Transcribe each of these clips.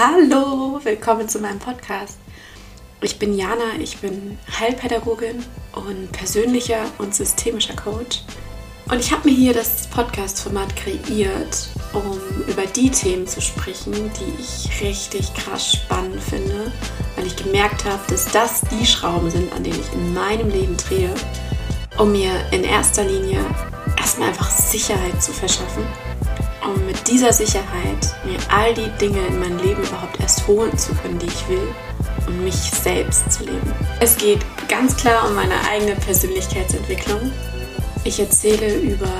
Hallo, willkommen zu meinem Podcast. Ich bin Jana, ich bin Heilpädagogin und persönlicher und systemischer Coach. Und ich habe mir hier das Podcast-Format kreiert, um über die Themen zu sprechen, die ich richtig krass spannend finde, weil ich gemerkt habe, dass das die Schrauben sind, an denen ich in meinem Leben drehe, um mir in erster Linie erstmal einfach Sicherheit zu verschaffen um mit dieser Sicherheit mir all die Dinge in mein Leben überhaupt erst holen zu können, die ich will und mich selbst zu leben. Es geht ganz klar um meine eigene Persönlichkeitsentwicklung. Ich erzähle über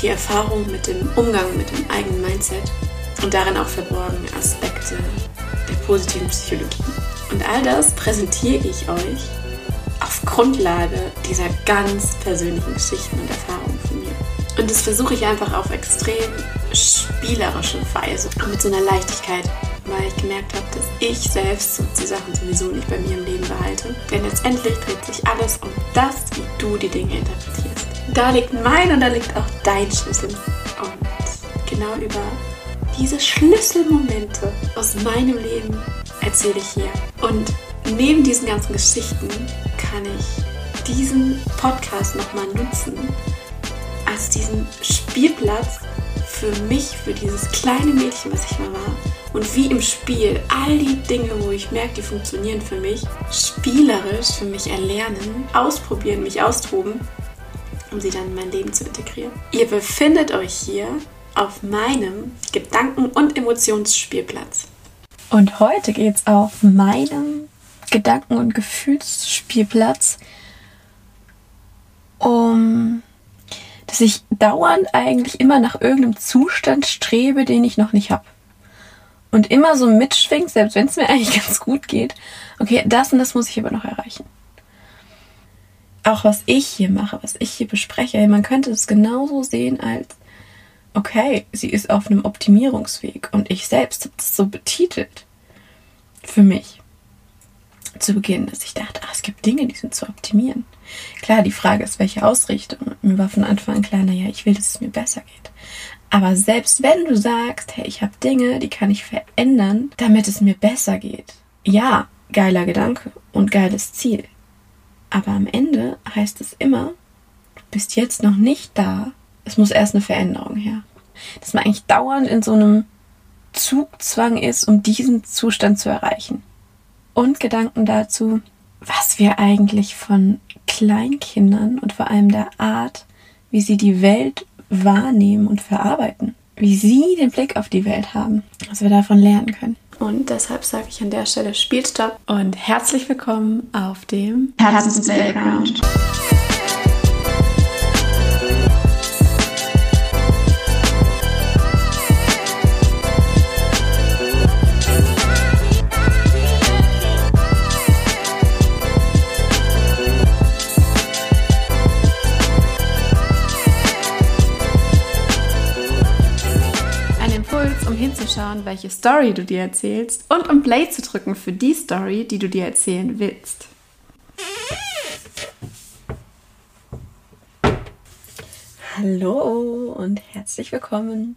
die Erfahrung mit dem Umgang mit dem eigenen Mindset und darin auch verborgene Aspekte der positiven Psychologie. Und all das präsentiere ich euch auf Grundlage dieser ganz persönlichen Geschichten und Erfahrungen von mir. Und das versuche ich einfach auf extrem spielerische Weise und mit so einer Leichtigkeit, weil ich gemerkt habe, dass ich selbst die Sachen sowieso nicht bei mir im Leben behalte. Denn letztendlich dreht sich alles um das, wie du die Dinge interpretierst. Da liegt mein und da liegt auch dein Schlüssel. Und genau über diese Schlüsselmomente aus meinem Leben erzähle ich hier. Und neben diesen ganzen Geschichten kann ich diesen Podcast nochmal nutzen als diesen Spielplatz für mich, für dieses kleine Mädchen, was ich mal war. Und wie im Spiel all die Dinge, wo ich merke, die funktionieren für mich, spielerisch für mich erlernen, ausprobieren, mich austoben, um sie dann in mein Leben zu integrieren. Ihr befindet euch hier auf meinem Gedanken- und Emotionsspielplatz. Und heute geht es auf meinem Gedanken- und Gefühlsspielplatz um dass ich dauernd eigentlich immer nach irgendeinem Zustand strebe, den ich noch nicht habe. Und immer so mitschwingt, selbst wenn es mir eigentlich ganz gut geht. Okay, das und das muss ich aber noch erreichen. Auch was ich hier mache, was ich hier bespreche, man könnte es genauso sehen als, okay, sie ist auf einem Optimierungsweg und ich selbst habe das so betitelt. Für mich zu Beginn, dass ich dachte, ah, es gibt Dinge, die sind zu optimieren. Klar, die Frage ist, welche Ausrichtung. Mir war von Anfang an klar, naja, ich will, dass es mir besser geht. Aber selbst wenn du sagst, hey, ich habe Dinge, die kann ich verändern, damit es mir besser geht. Ja, geiler Gedanke und geiles Ziel. Aber am Ende heißt es immer, du bist jetzt noch nicht da. Es muss erst eine Veränderung her. Dass man eigentlich dauernd in so einem Zugzwang ist, um diesen Zustand zu erreichen und Gedanken dazu, was wir eigentlich von Kleinkindern und vor allem der Art, wie sie die Welt wahrnehmen und verarbeiten, wie sie den Blick auf die Welt haben, was wir davon lernen können. Und deshalb sage ich an der Stelle Spielstopp und herzlich willkommen auf dem Herzens Playground. Hinzuschauen, welche Story du dir erzählst und um Play zu drücken für die Story, die du dir erzählen willst. Hallo und herzlich willkommen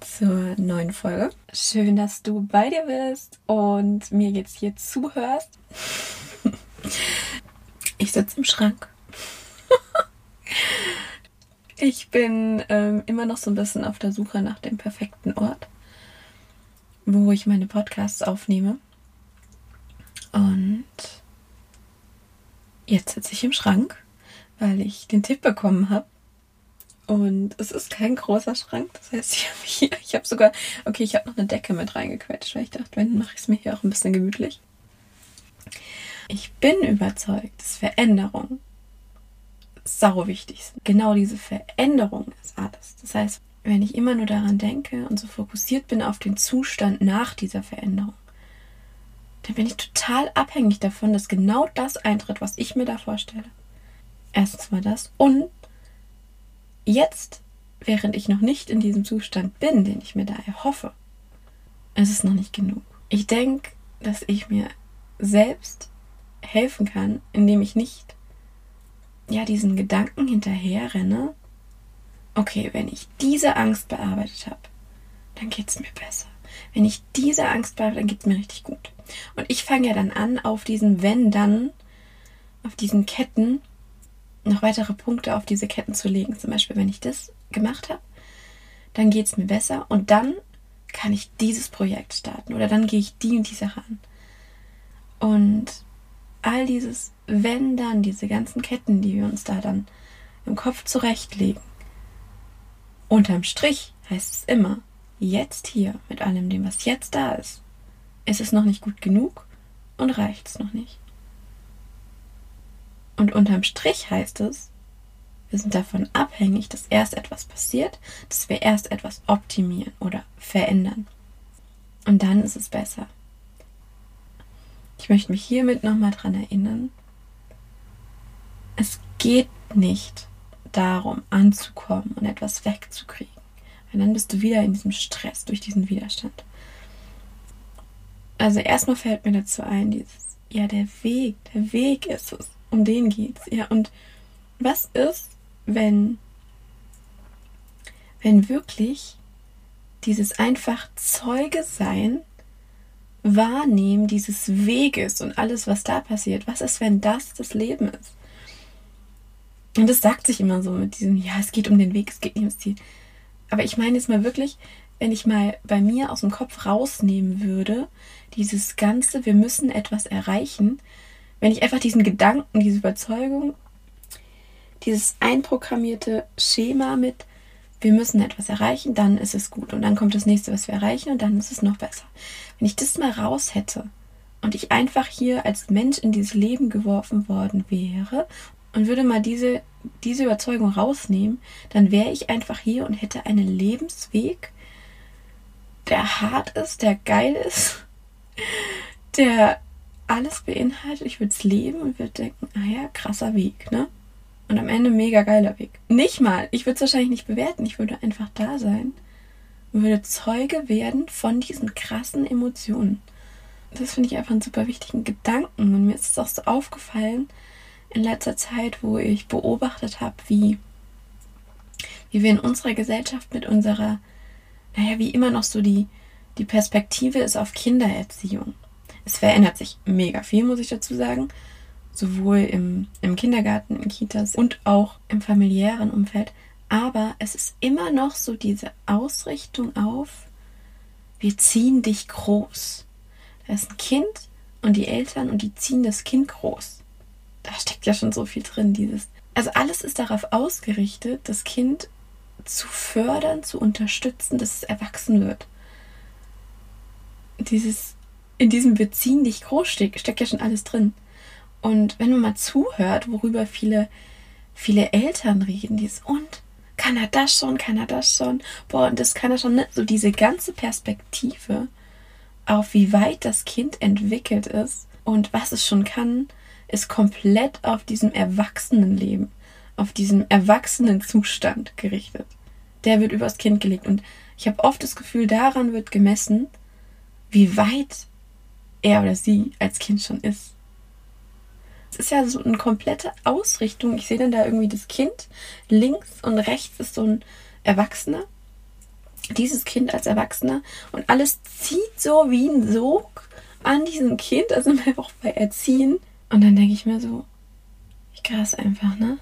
zur neuen Folge. Schön, dass du bei dir bist und mir jetzt hier zuhörst. Ich sitze im Schrank. Ich bin ähm, immer noch so ein bisschen auf der Suche nach dem perfekten Ort, wo ich meine Podcasts aufnehme. Und jetzt sitze ich im Schrank, weil ich den Tipp bekommen habe. Und es ist kein großer Schrank. Das heißt, ich habe hier, ich habe sogar, okay, ich habe noch eine Decke mit reingequetscht, weil ich dachte, wenn, mache ich es mir hier auch ein bisschen gemütlich. Ich bin überzeugt, dass Veränderung sau wichtig sind. Genau diese Veränderung ist alles. Das heißt, wenn ich immer nur daran denke und so fokussiert bin auf den Zustand nach dieser Veränderung, dann bin ich total abhängig davon, dass genau das eintritt, was ich mir da vorstelle. Erstens mal das. Und jetzt, während ich noch nicht in diesem Zustand bin, den ich mir da erhoffe, ist es noch nicht genug. Ich denke, dass ich mir selbst helfen kann, indem ich nicht ja diesen Gedanken hinterher renne, okay, wenn ich diese Angst bearbeitet habe, dann geht es mir besser. wenn ich diese Angst bleibe, dann geht es mir richtig gut. Und ich fange ja dann an, auf diesen Wenn dann, auf diesen Ketten, noch weitere Punkte auf diese Ketten zu legen. Zum Beispiel, wenn ich das gemacht habe, dann geht es mir besser und dann kann ich dieses Projekt starten oder dann gehe ich die und die Sache an. Und all dieses Wenn dann, diese ganzen Ketten, die wir uns da dann im Kopf zurechtlegen, unterm Strich heißt es immer, jetzt hier mit allem dem, was jetzt da ist, ist es noch nicht gut genug und reicht es noch nicht. Und unterm Strich heißt es, wir sind davon abhängig, dass erst etwas passiert, dass wir erst etwas optimieren oder verändern. Und dann ist es besser. Ich möchte mich hiermit nochmal dran erinnern. Es geht nicht darum, anzukommen und etwas wegzukriegen. Weil dann bist du wieder in diesem Stress durch diesen Widerstand. Also erstmal fällt mir dazu ein, dieses, ja, der Weg, der Weg ist es. Um den geht's. Ja, und was ist, wenn, wenn wirklich dieses einfach Zeuge sein, wahrnehmen dieses Weges und alles, was da passiert, was ist, wenn das das Leben ist? Und das sagt sich immer so mit diesem, ja, es geht um den Weg, es geht nicht ums Ziel. Aber ich meine jetzt mal wirklich, wenn ich mal bei mir aus dem Kopf rausnehmen würde, dieses Ganze, wir müssen etwas erreichen, wenn ich einfach diesen Gedanken, diese Überzeugung dieses einprogrammierte Schema mit, wir müssen etwas erreichen, dann ist es gut. Und dann kommt das nächste, was wir erreichen, und dann ist es noch besser. Wenn ich das mal raus hätte und ich einfach hier als Mensch in dieses Leben geworfen worden wäre und würde mal diese, diese Überzeugung rausnehmen, dann wäre ich einfach hier und hätte einen Lebensweg, der hart ist, der geil ist, der alles beinhaltet. Ich würde es leben und würde denken, ah ja, krasser Weg, ne? Und am Ende mega geiler Weg. Nicht mal, ich würde es wahrscheinlich nicht bewerten, ich würde einfach da sein und würde Zeuge werden von diesen krassen Emotionen. Das finde ich einfach einen super wichtigen Gedanken. Und mir ist es auch so aufgefallen in letzter Zeit, wo ich beobachtet habe, wie, wie wir in unserer Gesellschaft mit unserer, naja, wie immer noch so die, die Perspektive ist auf Kindererziehung. Es verändert sich mega viel, muss ich dazu sagen sowohl im, im Kindergarten, in Kitas und auch im familiären Umfeld. Aber es ist immer noch so diese Ausrichtung auf, wir ziehen dich groß. Da ist ein Kind und die Eltern und die ziehen das Kind groß. Da steckt ja schon so viel drin, dieses. Also alles ist darauf ausgerichtet, das Kind zu fördern, zu unterstützen, dass es erwachsen wird. Dieses, in diesem Wir ziehen dich groß steckt, steckt ja schon alles drin. Und wenn man mal zuhört, worüber viele, viele Eltern reden, dieses und kann er das schon, kann er das schon, boah, und das kann er schon, ne? so diese ganze Perspektive auf wie weit das Kind entwickelt ist und was es schon kann, ist komplett auf diesem Erwachsenenleben, auf diesem Erwachsenenzustand gerichtet. Der wird übers Kind gelegt und ich habe oft das Gefühl, daran wird gemessen, wie weit er oder sie als Kind schon ist. Es ist ja so eine komplette Ausrichtung. Ich sehe dann da irgendwie das Kind. Links und rechts ist so ein Erwachsener. Dieses Kind als Erwachsener. Und alles zieht so wie ein Sog an diesem Kind. Also einfach bei Erziehen. Und dann denke ich mir so, wie krass einfach, ne?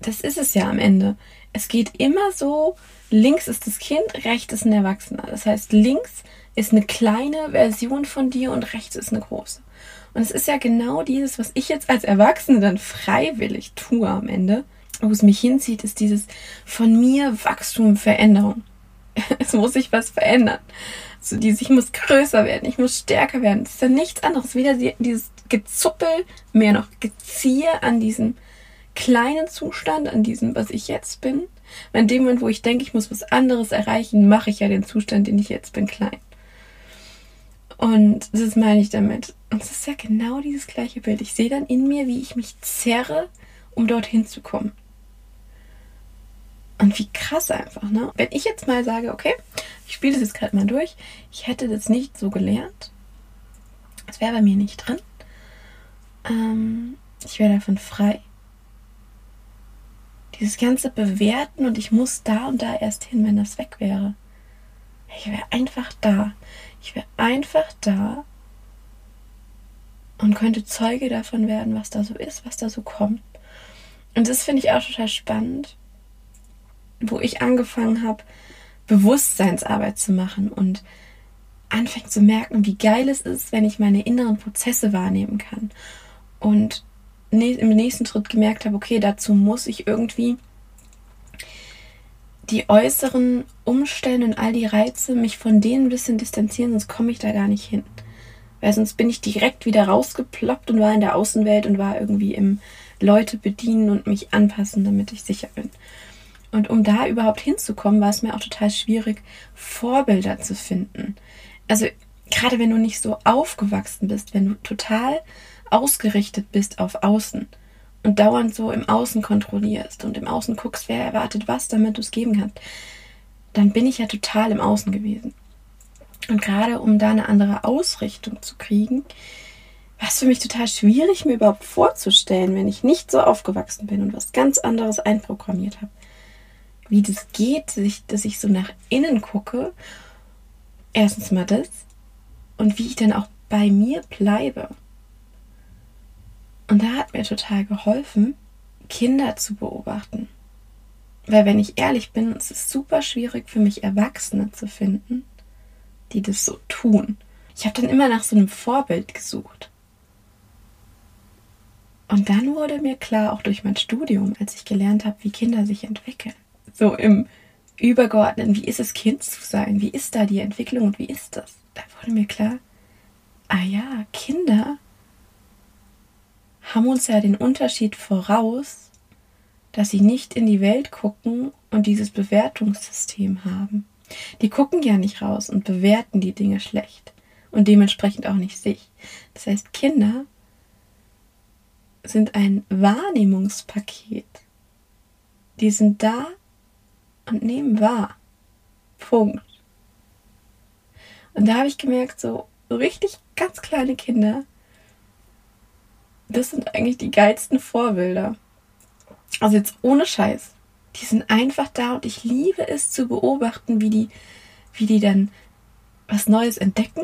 Das ist es ja am Ende. Es geht immer so, links ist das Kind, rechts ist ein Erwachsener. Das heißt, links ist eine kleine Version von dir und rechts ist eine große. Und es ist ja genau dieses, was ich jetzt als Erwachsene dann freiwillig tue am Ende. Wo es mich hinzieht, ist dieses von mir Wachstum, Veränderung. Es muss sich was verändern. So dieses, ich muss größer werden, ich muss stärker werden. Das ist ja nichts anderes. Wieder dieses Gezuppel, mehr noch Geziehe an diesem kleinen Zustand, an diesem, was ich jetzt bin. In dem Moment, wo ich denke, ich muss was anderes erreichen, mache ich ja den Zustand, den ich jetzt bin, klein. Und das meine ich damit. Und es ist ja genau dieses gleiche Bild. Ich sehe dann in mir, wie ich mich zerre, um dorthin zu kommen. Und wie krass einfach, ne? Wenn ich jetzt mal sage, okay, ich spiele das jetzt gerade mal durch, ich hätte das nicht so gelernt, es wäre bei mir nicht drin, ähm, ich wäre davon frei. Dieses ganze Bewerten und ich muss da und da erst hin, wenn das weg wäre. Ich wäre einfach da. Ich wäre einfach da und könnte Zeuge davon werden, was da so ist, was da so kommt. Und das finde ich auch total spannend, wo ich angefangen habe, Bewusstseinsarbeit zu machen und anfängt zu merken, wie geil es ist, wenn ich meine inneren Prozesse wahrnehmen kann. Und im nächsten Schritt gemerkt habe, okay, dazu muss ich irgendwie die äußeren Umstände und all die Reize mich von denen ein bisschen distanzieren, sonst komme ich da gar nicht hin. Weil sonst bin ich direkt wieder rausgeploppt und war in der Außenwelt und war irgendwie im Leute bedienen und mich anpassen, damit ich sicher bin. Und um da überhaupt hinzukommen, war es mir auch total schwierig, Vorbilder zu finden. Also gerade wenn du nicht so aufgewachsen bist, wenn du total ausgerichtet bist auf Außen und dauernd so im Außen kontrollierst und im Außen guckst, wer erwartet was, damit du es geben kannst, dann bin ich ja total im Außen gewesen. Und gerade um da eine andere Ausrichtung zu kriegen, war es für mich total schwierig, mir überhaupt vorzustellen, wenn ich nicht so aufgewachsen bin und was ganz anderes einprogrammiert habe. Wie das geht, dass ich, so nach innen gucke. Erstens mal das. Und wie ich dann auch bei mir bleibe. Und da hat mir total geholfen, Kinder zu beobachten. Weil wenn ich ehrlich bin, es ist super schwierig für mich, Erwachsene zu finden, die das so tun. Ich habe dann immer nach so einem Vorbild gesucht. Und dann wurde mir klar, auch durch mein Studium, als ich gelernt habe, wie Kinder sich entwickeln, so im Übergeordneten, wie ist es, Kind zu sein? Wie ist da die Entwicklung und wie ist das? Da wurde mir klar, ah ja, Kinder haben uns ja den Unterschied voraus, dass sie nicht in die Welt gucken und dieses Bewertungssystem haben. Die gucken ja nicht raus und bewerten die Dinge schlecht und dementsprechend auch nicht sich. Das heißt, Kinder sind ein Wahrnehmungspaket. Die sind da und nehmen wahr. Punkt. Und da habe ich gemerkt, so richtig ganz kleine Kinder, das sind eigentlich die geilsten Vorbilder. Also jetzt ohne Scheiß. Die sind einfach da und ich liebe es zu beobachten, wie die, wie die dann was Neues entdecken.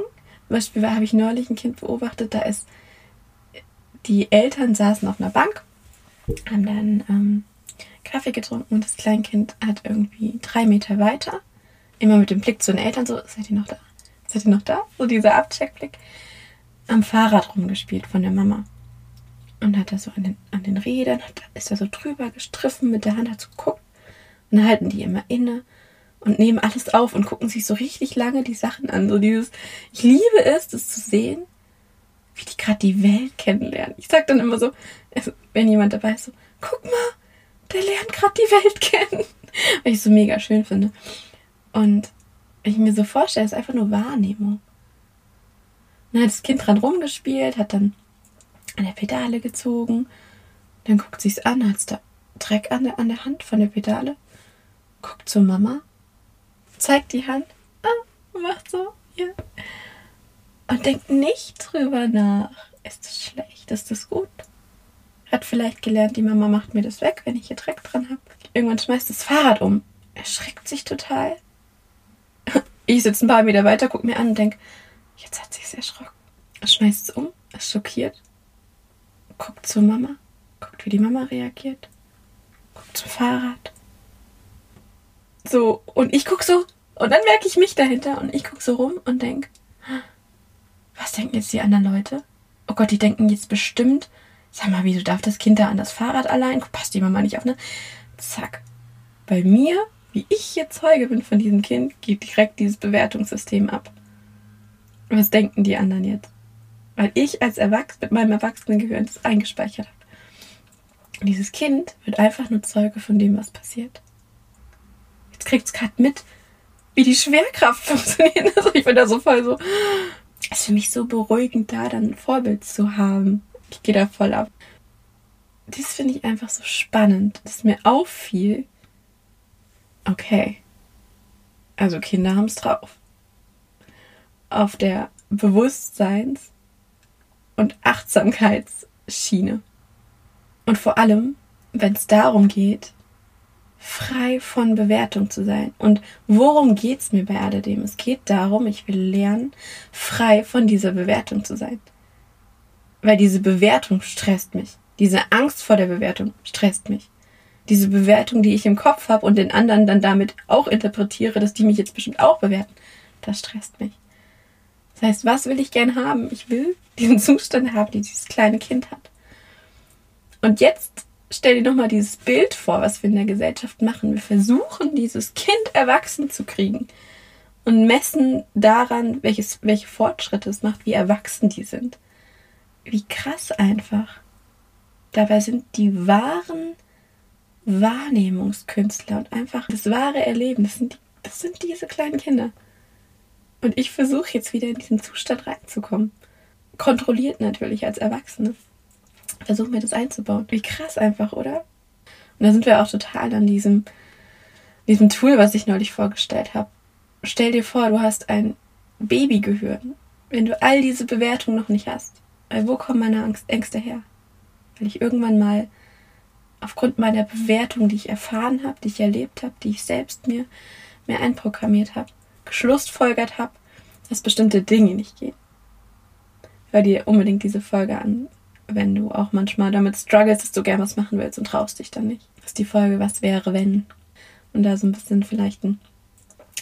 Zum Beispiel habe ich neulich ein Kind beobachtet, da ist die Eltern saßen auf einer Bank, haben dann ähm, Kaffee getrunken und das Kleinkind hat irgendwie drei Meter weiter, immer mit dem Blick zu den Eltern, so, seid ihr noch da? Seid ihr noch da? So dieser Abcheckblick, am Fahrrad rumgespielt von der Mama. Und hat da so an den, an den Rädern, hat, ist da so drüber gestriffen mit der Hand, hat so geguckt. Und dann halten die immer inne und nehmen alles auf und gucken sich so richtig lange die Sachen an. So dieses, ich liebe es, das zu sehen, wie die gerade die Welt kennenlernen. Ich sag dann immer so, also, wenn jemand dabei ist, so, guck mal, der lernt gerade die Welt kennen. Weil ich so mega schön finde. Und ich mir so vorstelle, ist einfach nur Wahrnehmung. dann hat das Kind dran rumgespielt, hat dann an der Pedale gezogen. Dann guckt sie es an, hat da Dreck an der, an der Hand von der Pedale. Guckt zur Mama, zeigt die Hand, ah, macht so, hier. Und denkt nicht drüber nach. Ist das schlecht? Ist das gut? Hat vielleicht gelernt, die Mama macht mir das weg, wenn ich hier Dreck dran habe. Irgendwann schmeißt das Fahrrad um. Erschreckt sich total. Ich sitze ein paar Meter weiter, guck mir an und denke, jetzt hat sie es erschrocken. Schmeißt es um, ist schockiert, guckt zur Mama, guckt, wie die Mama reagiert, guckt zum Fahrrad. So, und ich guck so, und dann merke ich mich dahinter und ich guck so rum und denke, was denken jetzt die anderen Leute? Oh Gott, die denken jetzt bestimmt, sag mal, wieso darf das Kind da an das Fahrrad allein? Passt die Mama nicht auf, ne? Zack. Bei mir, wie ich jetzt Zeuge bin von diesem Kind, geht direkt dieses Bewertungssystem ab. Was denken die anderen jetzt? Weil ich als Erwachsen mit meinem Erwachsenengehirn das eingespeichert habe. Dieses Kind wird einfach nur Zeuge von dem, was passiert. Jetzt kriegt es gerade mit, wie die Schwerkraft funktioniert. Also ich bin da so voll so, ist für mich so beruhigend, da dann ein Vorbild zu haben. Ich gehe da voll ab. Das finde ich einfach so spannend, dass mir auffiel, okay, also Kinder haben es drauf. Auf der Bewusstseins- und Achtsamkeitsschiene. Und vor allem, wenn es darum geht, frei von Bewertung zu sein. Und worum geht es mir bei alledem? Es geht darum, ich will lernen, frei von dieser Bewertung zu sein. Weil diese Bewertung stresst mich. Diese Angst vor der Bewertung stresst mich. Diese Bewertung, die ich im Kopf habe und den anderen dann damit auch interpretiere, dass die mich jetzt bestimmt auch bewerten, das stresst mich. Das heißt, was will ich gern haben? Ich will diesen Zustand haben, den dieses kleine Kind hat. Und jetzt stell dir nochmal dieses Bild vor, was wir in der Gesellschaft machen. Wir versuchen, dieses Kind erwachsen zu kriegen und messen daran, welches, welche Fortschritte es macht, wie erwachsen die sind. Wie krass einfach. Dabei sind die wahren Wahrnehmungskünstler und einfach das wahre Erleben, das sind, das sind diese kleinen Kinder. Und ich versuche jetzt wieder in diesen Zustand reinzukommen. Kontrolliert natürlich als Erwachsene versuche mir das einzubauen. Wie krass einfach, oder? Und da sind wir auch total an diesem, diesem Tool, was ich neulich vorgestellt habe. Stell dir vor, du hast ein Babygehirn, wenn du all diese Bewertungen noch nicht hast. Weil wo kommen meine Angst, Ängste her? Weil ich irgendwann mal aufgrund meiner Bewertung, die ich erfahren habe, die ich erlebt habe, die ich selbst mir, mir einprogrammiert habe, geschlussfolgert habe, dass bestimmte Dinge nicht gehen. Hör dir unbedingt diese Folge an, wenn du auch manchmal damit struggles, dass du gern was machen willst und traust dich dann nicht. Das ist die Folge, was wäre, wenn. Und da so ein bisschen vielleicht einen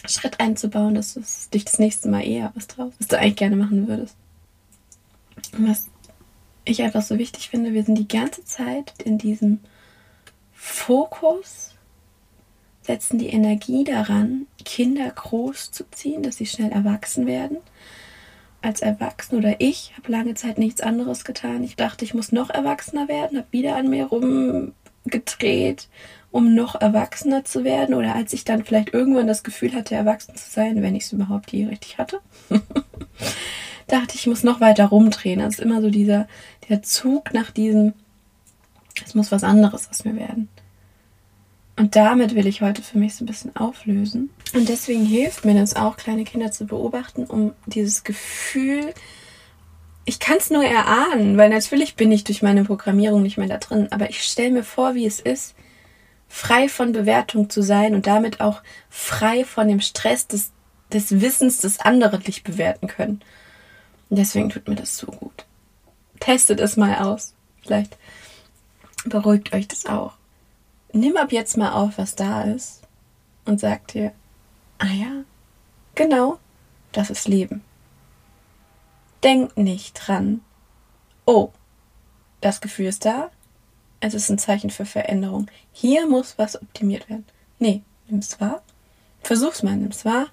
Schritt einzubauen, dass du dich das nächste Mal eher was traust, was du eigentlich gerne machen würdest. Und was ich einfach so wichtig finde, wir sind die ganze Zeit in diesem Fokus, setzen die Energie daran, Kinder groß zu ziehen, dass sie schnell erwachsen werden als Erwachsener oder ich habe lange Zeit nichts anderes getan. Ich dachte, ich muss noch erwachsener werden, habe wieder an mir rumgedreht, um noch erwachsener zu werden. Oder als ich dann vielleicht irgendwann das Gefühl hatte, erwachsen zu sein, wenn ich es überhaupt je richtig hatte, dachte ich, ich muss noch weiter rumdrehen. Also immer so dieser, der Zug nach diesem, es muss was anderes aus mir werden. Und damit will ich heute für mich so ein bisschen auflösen. Und deswegen hilft mir das auch, kleine Kinder zu beobachten, um dieses Gefühl, ich kann es nur erahnen, weil natürlich bin ich durch meine Programmierung nicht mehr da drin, aber ich stelle mir vor, wie es ist, frei von Bewertung zu sein und damit auch frei von dem Stress des, des Wissens, dass andere dich bewerten können. Und deswegen tut mir das so gut. Testet es mal aus. Vielleicht beruhigt euch das auch nimm ab jetzt mal auf, was da ist und sag dir, ah ja, genau, das ist Leben. Denk nicht dran, oh, das Gefühl ist da, es ist ein Zeichen für Veränderung. Hier muss was optimiert werden. Nee, nimm's wahr, versuch's mal, nimm's wahr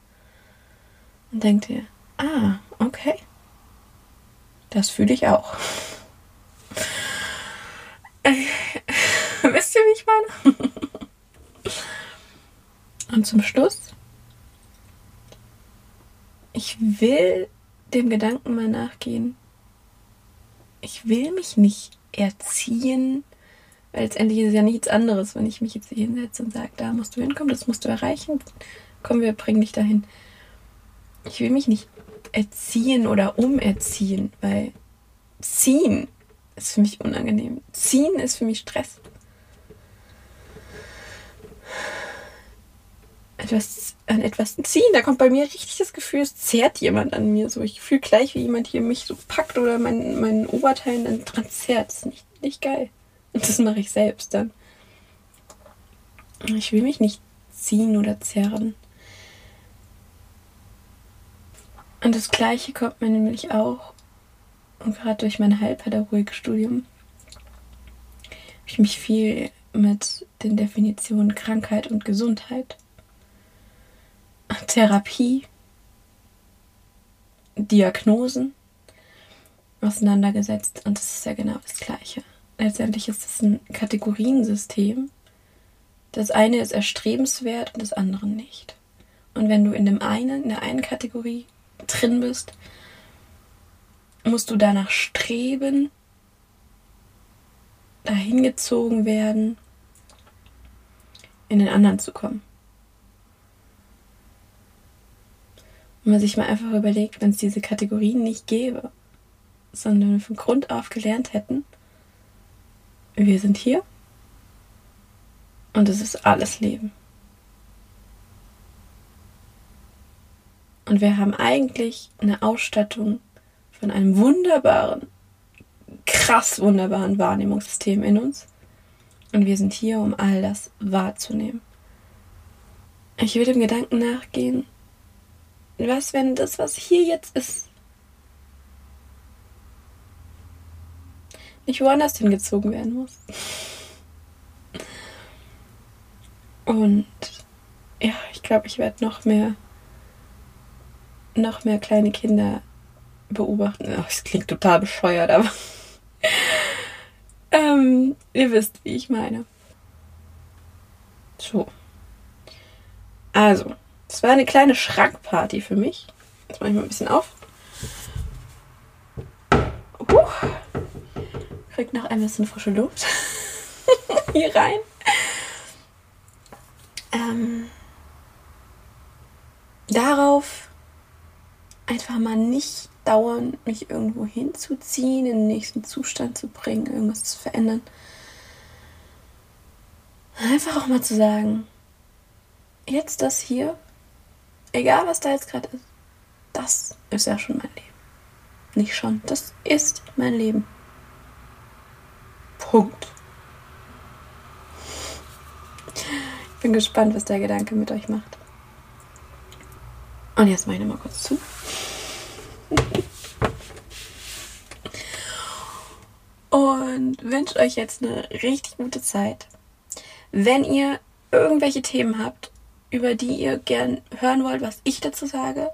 und denk dir, ah, okay, das fühle ich auch. Wisst ihr, wie ich meine? Und zum Schluss, ich will dem Gedanken mal nachgehen. Ich will mich nicht erziehen, weil letztendlich ist es ja nichts anderes, wenn ich mich jetzt hier hinsetze und sage, da musst du hinkommen, das musst du erreichen. Komm, wir bringen dich dahin. Ich will mich nicht erziehen oder umerziehen, weil ziehen ist für mich unangenehm. Ziehen ist für mich Stress. Etwas, an etwas ziehen. Da kommt bei mir richtig das Gefühl, es zerrt jemand an mir. So, ich fühle gleich, wie jemand hier mich so packt oder mein, mein Oberteil dann dran zerrt. Das ist nicht, nicht geil. Und das mache ich selbst dann. Ich will mich nicht ziehen oder zerren. Und das Gleiche kommt mir nämlich auch, und gerade durch mein Heilpädagogikstudium, habe ich mich viel mit den Definitionen Krankheit und Gesundheit Therapie, Diagnosen auseinandergesetzt und das ist ja genau das Gleiche. Letztendlich ist es ein Kategoriensystem. Das eine ist erstrebenswert und das andere nicht. Und wenn du in dem einen, in der einen Kategorie drin bist, musst du danach streben, dahin gezogen werden, in den anderen zu kommen. Und man sich mal einfach überlegt, wenn es diese Kategorien nicht gäbe, sondern wir von Grund auf gelernt hätten, wir sind hier, Und es ist alles Leben. Und wir haben eigentlich eine Ausstattung von einem wunderbaren, krass wunderbaren Wahrnehmungssystem in uns. Und wir sind hier, um all das wahrzunehmen. Ich will dem Gedanken nachgehen, was, wenn das, was hier jetzt ist, nicht woanders hingezogen werden muss. Und ja, ich glaube, ich werde noch mehr, noch mehr kleine Kinder beobachten. Oh, das klingt total bescheuert, aber ähm, ihr wisst, wie ich meine. So. Also, es war eine kleine Schrankparty für mich. Jetzt mache ich mal ein bisschen auf. Uh, kriegt noch ein bisschen frische Luft hier rein. Ähm, darauf einfach mal nicht dauernd mich irgendwo hinzuziehen, in den nächsten Zustand zu bringen, irgendwas zu verändern. Einfach auch mal zu sagen, jetzt das hier, egal was da jetzt gerade ist, das ist ja schon mein Leben. Nicht schon, das ist mein Leben. Punkt. Ich bin gespannt, was der Gedanke mit euch macht. Und jetzt mache ich nochmal kurz zu. Und wünsche euch jetzt eine richtig gute Zeit. Wenn ihr irgendwelche Themen habt, über die ihr gern hören wollt, was ich dazu sage,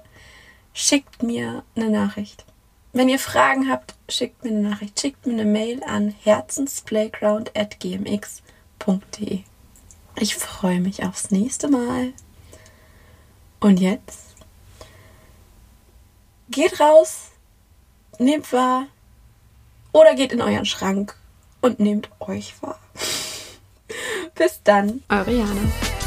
schickt mir eine Nachricht. Wenn ihr Fragen habt, schickt mir eine Nachricht. Schickt mir eine Mail an herzensplayground.gmx.de. Ich freue mich aufs nächste Mal. Und jetzt geht raus, nehmt wahr oder geht in euren Schrank und nehmt euch wahr. Bis dann, eure Jana.